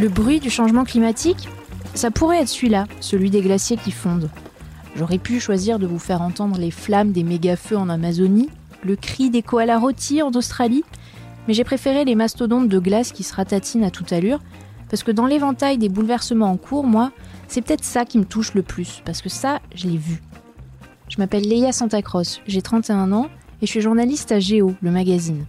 Le bruit du changement climatique Ça pourrait être celui-là, celui des glaciers qui fondent. J'aurais pu choisir de vous faire entendre les flammes des méga-feux en Amazonie, le cri des koalas rôtis en Australie, mais j'ai préféré les mastodontes de glace qui se ratatinent à toute allure, parce que dans l'éventail des bouleversements en cours, moi, c'est peut-être ça qui me touche le plus, parce que ça, je l'ai vu. Je m'appelle Leia Santacross, j'ai 31 ans et je suis journaliste à Géo, le magazine.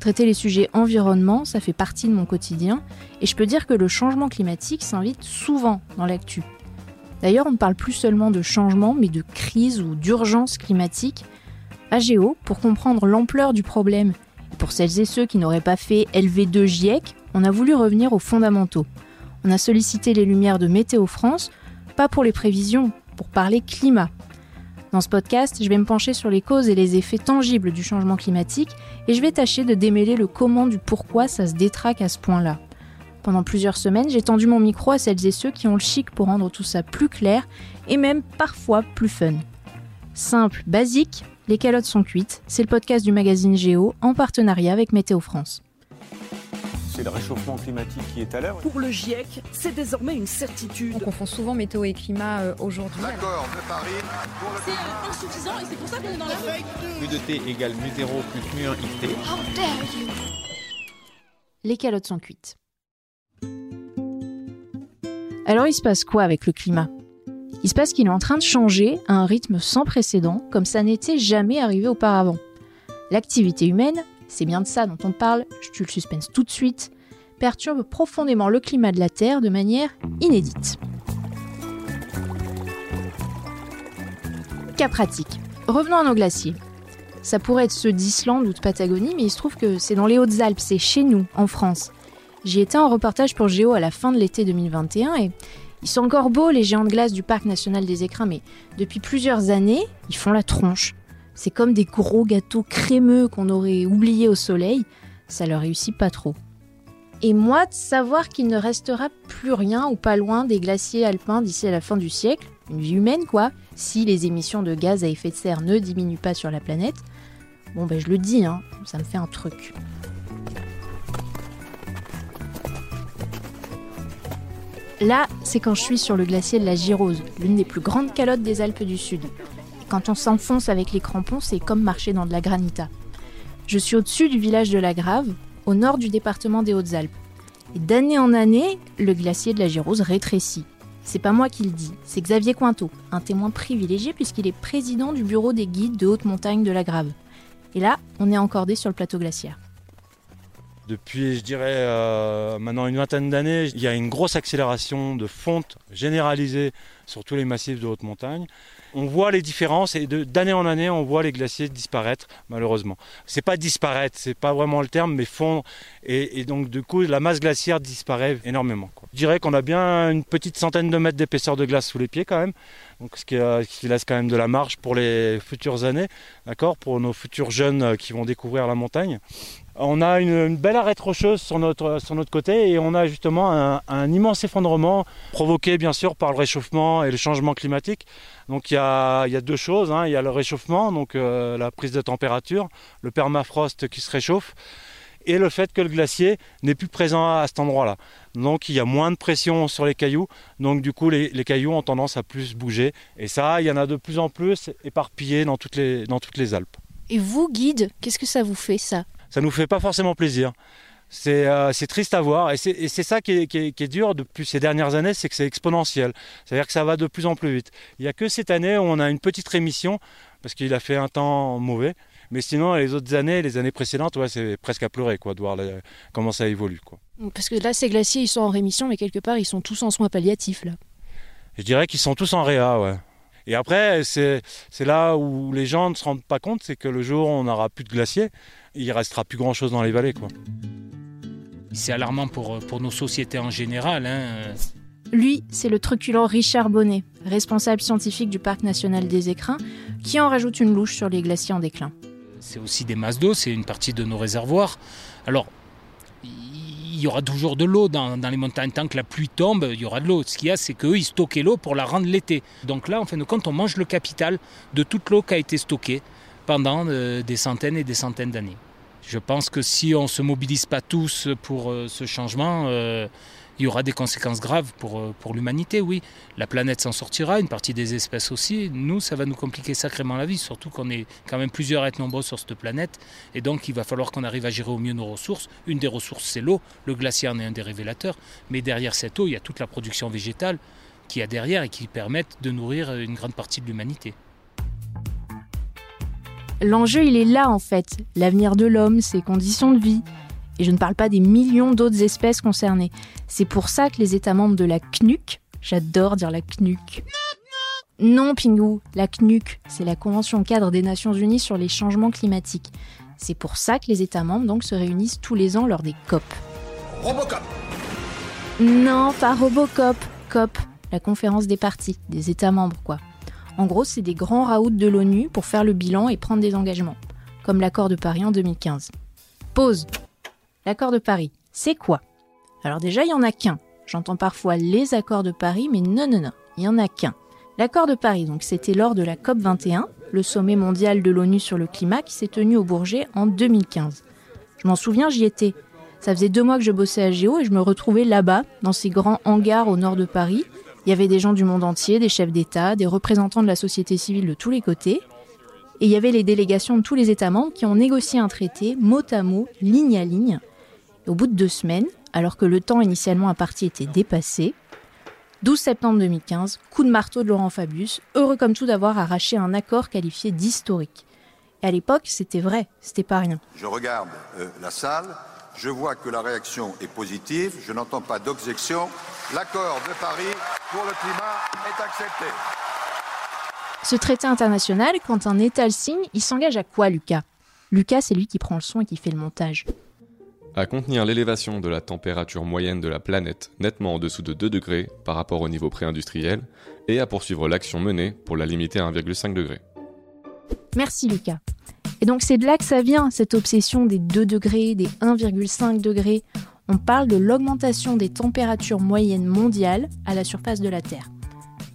Traiter les sujets environnement, ça fait partie de mon quotidien, et je peux dire que le changement climatique s'invite souvent dans l'actu. D'ailleurs, on ne parle plus seulement de changement, mais de crise ou d'urgence climatique. À Géo, pour comprendre l'ampleur du problème, et pour celles et ceux qui n'auraient pas fait LV2 GIEC, on a voulu revenir aux fondamentaux. On a sollicité les lumières de Météo France, pas pour les prévisions, pour parler climat. Dans ce podcast, je vais me pencher sur les causes et les effets tangibles du changement climatique et je vais tâcher de démêler le comment du pourquoi ça se détraque à ce point-là. Pendant plusieurs semaines, j'ai tendu mon micro à celles et ceux qui ont le chic pour rendre tout ça plus clair et même parfois plus fun. Simple, basique, les calottes sont cuites, c'est le podcast du magazine Géo en partenariat avec Météo France c'est le réchauffement climatique qui est à l'œuvre. Pour le GIEC, c'est désormais une certitude. On confond souvent météo et climat euh, aujourd'hui. L'accord de Paris. C'est euh, insuffisant et c'est pour ça qu'on est dans la rue. Plus de T égale mu 0 plus mu 1 IT. How dare you Les calottes sont cuites. Alors il se passe quoi avec le climat? Il se passe qu'il est en train de changer à un rythme sans précédent, comme ça n'était jamais arrivé auparavant. L'activité humaine, c'est bien de ça dont on parle, je tue le suspense tout de suite, perturbe profondément le climat de la Terre de manière inédite. Cas pratique. Revenons à nos glaciers. Ça pourrait être ceux d'Islande ou de Patagonie, mais il se trouve que c'est dans les Hautes-Alpes, c'est chez nous, en France. J'y étais en reportage pour Géo à la fin de l'été 2021 et ils sont encore beaux les géants de glace du parc national des écrins, mais depuis plusieurs années, ils font la tronche. C'est comme des gros gâteaux crémeux qu'on aurait oubliés au soleil. Ça leur réussit pas trop. Et moi, de savoir qu'il ne restera plus rien ou pas loin des glaciers alpins d'ici à la fin du siècle, une vie humaine quoi, si les émissions de gaz à effet de serre ne diminuent pas sur la planète, bon ben je le dis, hein, ça me fait un truc. Là, c'est quand je suis sur le glacier de la Girose, l'une des plus grandes calottes des Alpes du Sud. Quand on s'enfonce avec les crampons, c'est comme marcher dans de la granita. Je suis au-dessus du village de la Grave, au nord du département des Hautes-Alpes. Et d'année en année, le glacier de la Girose rétrécit. C'est pas moi qui le dis, c'est Xavier Cointeau, un témoin privilégié puisqu'il est président du bureau des guides de haute montagne de la Grave. Et là, on est encordé sur le plateau glaciaire. Depuis, je dirais, euh, maintenant une vingtaine d'années, il y a une grosse accélération de fonte généralisée sur tous les massifs de haute montagne on voit les différences et d'année en année, on voit les glaciers disparaître, malheureusement. C'est pas disparaître, c'est pas vraiment le terme, mais fondre. Et, donc, du coup, la masse glaciaire disparaît énormément. Je dirais qu'on a bien une petite centaine de mètres d'épaisseur de glace sous les pieds, quand même. Ce qui, euh, qui, laisse quand même de la marge pour les futures années, d'accord, pour nos futurs jeunes euh, qui vont découvrir la montagne. On a une, belle arête rocheuse sur notre, côté et on a justement un, immense effondrement provoqué bien sûr par le réchauffement et le changement climatique. Donc il y a, deux choses, hein. il y a le réchauffement, donc euh, la prise de température, le permafrost qui se réchauffe et le fait que le glacier n'est plus présent à cet endroit-là. Donc il y a moins de pression sur les cailloux, donc du coup les, cailloux ont tendance à plus bouger. Et ça, il y en a de plus en plus éparpillés dans toutes les Alpes. Et vous, guide, qu'est-ce que ça vous fait ça? Ça nous fait pas forcément plaisir. C'est euh, triste à voir et c'est ça qui est, qui, est, dur depuis ces dernières années, c'est que c'est exponentiel. C'est-à-dire que ça va de plus en plus vite. Il n'y a que cette année où on a une petite rémission parce qu'il a fait un temps mauvais. Mais sinon, les autres années, les années précédentes, ouais, c'est presque à pleurer quoi, de voir comment ça évolue. Quoi. Parce que là, ces glaciers, ils sont en rémission, mais quelque part, ils sont tous en soins palliatifs. là. Je dirais qu'ils sont tous en réa, ouais. Et après, c'est là où les gens ne se rendent pas compte, c'est que le jour où on n'aura plus de glaciers, il restera plus grand chose dans les vallées. Quoi. C'est alarmant pour, pour nos sociétés en général. Hein. Lui, c'est le truculent Richard Bonnet, responsable scientifique du Parc national des Écrins, qui en rajoute une louche sur les glaciers en déclin. C'est aussi des masses d'eau, c'est une partie de nos réservoirs. Alors, il y aura toujours de l'eau dans, les montagnes. Tant que la pluie tombe, il y aura de l'eau. Ce qu'il y a, c'est qu'eux, ils stockaient l'eau pour la rendre l'été. Donc là, en fin de compte, on mange le capital de toute l'eau qui a été stockée pendant euh, des centaines et des centaines d'années. Je pense que si on ne se mobilise pas tous pour euh, ce changement, euh, il y aura des conséquences graves pour, euh, pour l'humanité, oui. La planète s'en sortira, une partie des espèces aussi. Nous, ça va nous compliquer sacrément la vie, surtout qu'on est quand même plusieurs à être nombreux sur cette planète. Et donc, il va falloir qu'on arrive à gérer au mieux nos ressources. Une des ressources, c'est l'eau. Le glacier en est un des révélateurs. Mais derrière cette eau, il y a toute la production végétale qui a derrière et qui permettent de nourrir une grande partie de l'humanité. L'enjeu, il est là en fait, l'avenir de l'homme, ses conditions de vie. Et je ne parle pas des millions d'autres espèces concernées. C'est pour ça que les États membres de la CNUC, j'adore dire la CNUC. Non, Pingou, la CNUC, c'est la Convention cadre des Nations Unies sur les changements climatiques. C'est pour ça que les États membres donc se réunissent tous les ans lors des COP. Robocop Non, pas Robocop, COP, la conférence des partis, des États membres quoi. En gros, c'est des grands raouts de l'ONU pour faire le bilan et prendre des engagements, comme l'accord de Paris en 2015. Pause. L'accord de Paris, c'est quoi? Alors déjà, il y en a qu'un. J'entends parfois les accords de Paris, mais non, non, non, il y en a qu'un. L'accord de Paris, donc, c'était lors de la COP 21, le sommet mondial de l'ONU sur le climat qui s'est tenu au Bourget en 2015. Je m'en souviens, j'y étais. Ça faisait deux mois que je bossais à Géo et je me retrouvais là-bas, dans ces grands hangars au nord de Paris, il y avait des gens du monde entier, des chefs d'État, des représentants de la société civile de tous les côtés. Et il y avait les délégations de tous les États membres qui ont négocié un traité mot à mot, ligne à ligne. Au bout de deux semaines, alors que le temps initialement imparti était dépassé, 12 septembre 2015, coup de marteau de Laurent Fabius, heureux comme tout d'avoir arraché un accord qualifié d'historique. Et à l'époque, c'était vrai, c'était pas rien. Je regarde euh, la salle, je vois que la réaction est positive, je n'entends pas d'objection. L'accord de Paris pour le climat est accepté. Ce traité international, quand un État le signe, il s'engage à quoi, Lucas? Lucas, c'est lui qui prend le son et qui fait le montage. À contenir l'élévation de la température moyenne de la planète nettement en dessous de 2 degrés par rapport au niveau pré-industriel et à poursuivre l'action menée pour la limiter à 1,5 degré. Merci Lucas. Et donc c'est de là que ça vient, cette obsession des 2 degrés, des 1,5 degrés. On parle de l'augmentation des températures moyennes mondiales à la surface de la Terre.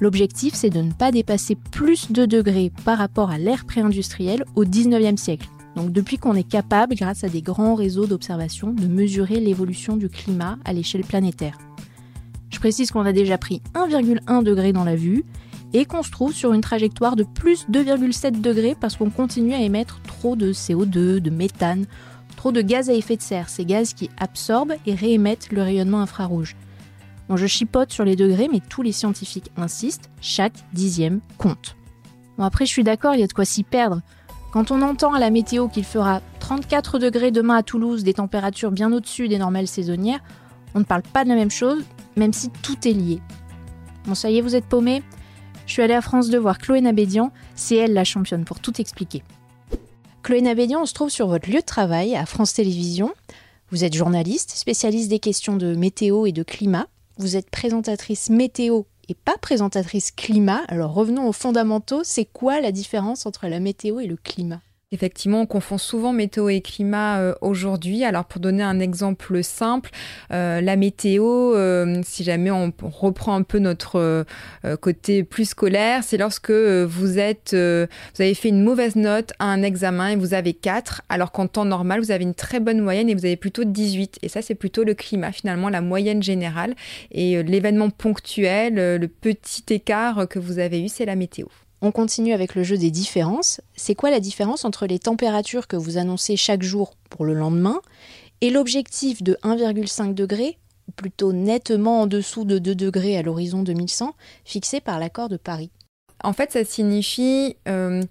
L'objectif, c'est de ne pas dépasser plus de degrés par rapport à l'ère pré-industrielle au 19e siècle. Donc depuis qu'on est capable, grâce à des grands réseaux d'observation, de mesurer l'évolution du climat à l'échelle planétaire. Je précise qu'on a déjà pris 1,1 degré dans la vue et qu'on se trouve sur une trajectoire de plus 2,7 degrés parce qu'on continue à émettre trop de CO2, de méthane, trop de gaz à effet de serre, ces gaz qui absorbent et réémettent le rayonnement infrarouge. Bon, je chipote sur les degrés, mais tous les scientifiques insistent, chaque dixième compte. Bon, après, je suis d'accord, il y a de quoi s'y perdre. Quand on entend à la météo qu'il fera 34 degrés demain à Toulouse, des températures bien au-dessus des normales saisonnières, on ne parle pas de la même chose, même si tout est lié. Bon, ça y est, vous êtes paumés je suis allée à France 2 voir Chloé Nabédian, c'est elle la championne pour tout expliquer. Chloé Nabédian, on se trouve sur votre lieu de travail à France Télévisions. Vous êtes journaliste, spécialiste des questions de météo et de climat. Vous êtes présentatrice météo et pas présentatrice climat. Alors revenons aux fondamentaux. C'est quoi la différence entre la météo et le climat? Effectivement, on confond souvent météo et climat euh, aujourd'hui. Alors pour donner un exemple simple, euh, la météo, euh, si jamais on reprend un peu notre côté plus scolaire, c'est lorsque vous êtes, vous avez fait une mauvaise note à un examen et vous avez 4, alors qu'en temps normal, vous avez une très bonne moyenne et vous avez plutôt 18. Et ça, c'est plutôt le climat, finalement, la moyenne générale. Et l'événement ponctuel, le petit écart que vous avez eu, c'est la météo. On continue avec le jeu des différences. C'est quoi la différence entre les températures que vous annoncez chaque jour pour le lendemain et l'objectif de 1,5 degré, ou plutôt nettement en dessous de 2 degrés à l'horizon 2100, fixé par l'accord de Paris? En fait, ça signifie euh,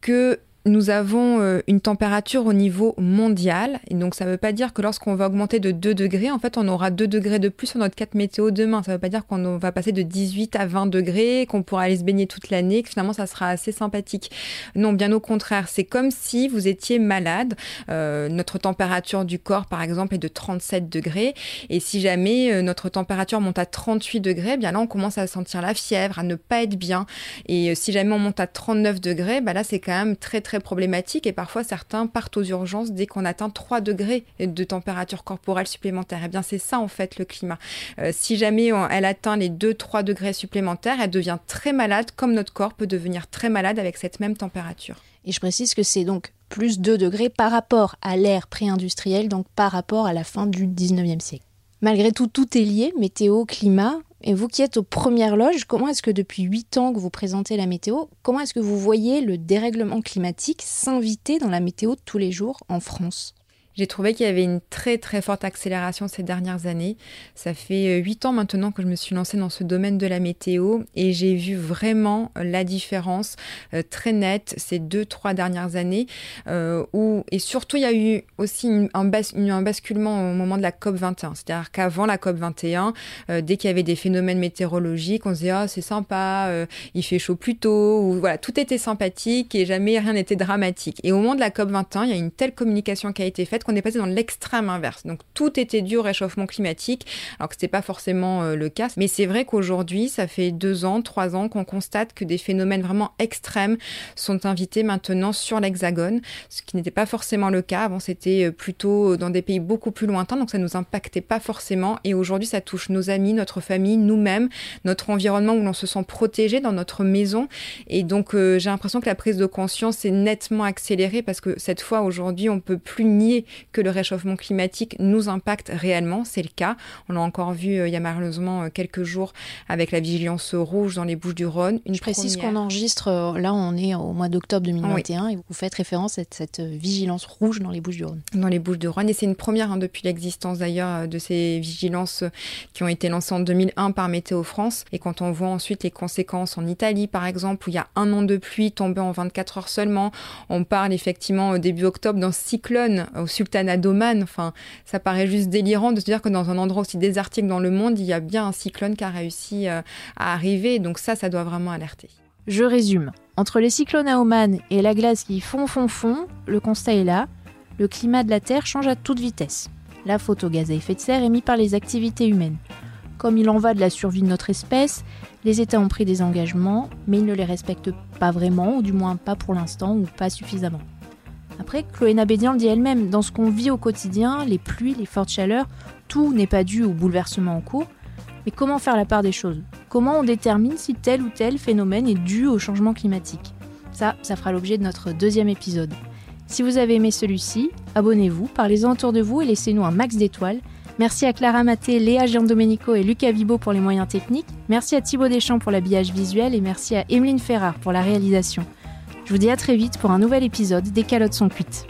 que nous avons euh, une température au niveau mondial. Et donc, ça ne veut pas dire que lorsqu'on va augmenter de 2 degrés, en fait, on aura 2 degrés de plus sur notre 4 météo demain. Ça ne veut pas dire qu'on va passer de 18 à 20 degrés, qu'on pourra aller se baigner toute l'année, que finalement, ça sera assez sympathique. Non, bien au contraire. C'est comme si vous étiez malade. Euh, notre température du corps, par exemple, est de 37 degrés. Et si jamais euh, notre température monte à 38 degrés, bien là, on commence à sentir la fièvre, à ne pas être bien. Et si jamais on monte à 39 degrés, bah là, c'est quand même très, très problématique et parfois certains partent aux urgences dès qu'on atteint 3 degrés de température corporelle supplémentaire. Eh bien c'est ça en fait le climat. Euh, si jamais elle atteint les 2-3 degrés supplémentaires, elle devient très malade comme notre corps peut devenir très malade avec cette même température. Et je précise que c'est donc plus 2 degrés par rapport à l'ère pré-industrielle, donc par rapport à la fin du 19e siècle. Malgré tout, tout est lié, météo, climat. Et vous qui êtes aux premières loges, comment est-ce que depuis 8 ans que vous présentez la météo, comment est-ce que vous voyez le dérèglement climatique s'inviter dans la météo de tous les jours en France? J'ai trouvé qu'il y avait une très très forte accélération ces dernières années. Ça fait euh, huit ans maintenant que je me suis lancée dans ce domaine de la météo et j'ai vu vraiment la différence euh, très nette ces deux trois dernières années. Euh, et surtout, il y a eu aussi un, basculement au moment de la COP 21. C'est-à-dire qu'avant la COP 21, dès qu'il y avait des phénomènes météorologiques, on se disait ah c'est sympa, il fait chaud plus tôt, ou voilà tout était sympathique et jamais rien n'était dramatique. Et au moment de la COP 21, il y a une telle communication qui a été faite on est passé dans l'extrême inverse. Donc tout était dû au réchauffement climatique, alors que ce n'était pas forcément euh, le cas. Mais c'est vrai qu'aujourd'hui, ça fait deux ans, trois ans qu'on constate que des phénomènes vraiment extrêmes sont invités maintenant sur l'Hexagone, ce qui n'était pas forcément le cas. Avant, c'était euh, plutôt dans des pays beaucoup plus lointains, donc ça ne nous impactait pas forcément. Et aujourd'hui, ça touche nos amis, notre famille, nous-mêmes, notre environnement où l'on se sent protégé dans notre maison. Et donc, euh, j'ai l'impression que la prise de conscience est nettement accélérée parce que cette fois, aujourd'hui, on peut plus nier que le réchauffement climatique nous impacte réellement. C'est le cas. On l'a encore vu euh, il y a malheureusement euh, quelques jours avec la vigilance rouge dans les Bouches du Rhône. Je précise qu'on enregistre, euh, là on est au mois d'octobre 2021 et vous faites référence à cette vigilance rouge dans les Bouches du Rhône. Dans les Bouches du Rhône et c'est une première hein, depuis l'existence d'ailleurs de ces vigilances qui ont été lancées en 2001 par Météo France. Et quand on voit ensuite les conséquences en Italie par exemple où il y a un an de pluie tombé en 24 heures seulement, on parle effectivement au début octobre d'un cyclone au sud Sultanah Enfin, ça paraît juste délirant de se dire que dans un endroit aussi désertique dans le monde, il y a bien un cyclone qui a réussi euh, à arriver. Donc ça, ça doit vraiment alerter. Je résume. Entre les cyclones à Oman et la glace qui fond, fond, fond, le constat est là. Le climat de la Terre change à toute vitesse. La faute au gaz à effet de serre mise par les activités humaines. Comme il en va de la survie de notre espèce, les États ont pris des engagements, mais ils ne les respectent pas vraiment, ou du moins pas pour l'instant, ou pas suffisamment. Après, Chloé Nabédian le dit elle-même, dans ce qu'on vit au quotidien, les pluies, les fortes chaleurs, tout n'est pas dû au bouleversement en cours. Mais comment faire la part des choses? Comment on détermine si tel ou tel phénomène est dû au changement climatique? Ça, ça fera l'objet de notre deuxième épisode. Si vous avez aimé celui-ci, abonnez-vous, parlez-en autour de vous et laissez-nous un max d'étoiles. Merci à Clara Maté, Léa Giandomenico et Lucas Vibo pour les moyens techniques. Merci à Thibaut Deschamps pour l'habillage visuel et merci à Emeline Ferrard pour la réalisation. Je vous dis à très vite pour un nouvel épisode des calottes sont cuites.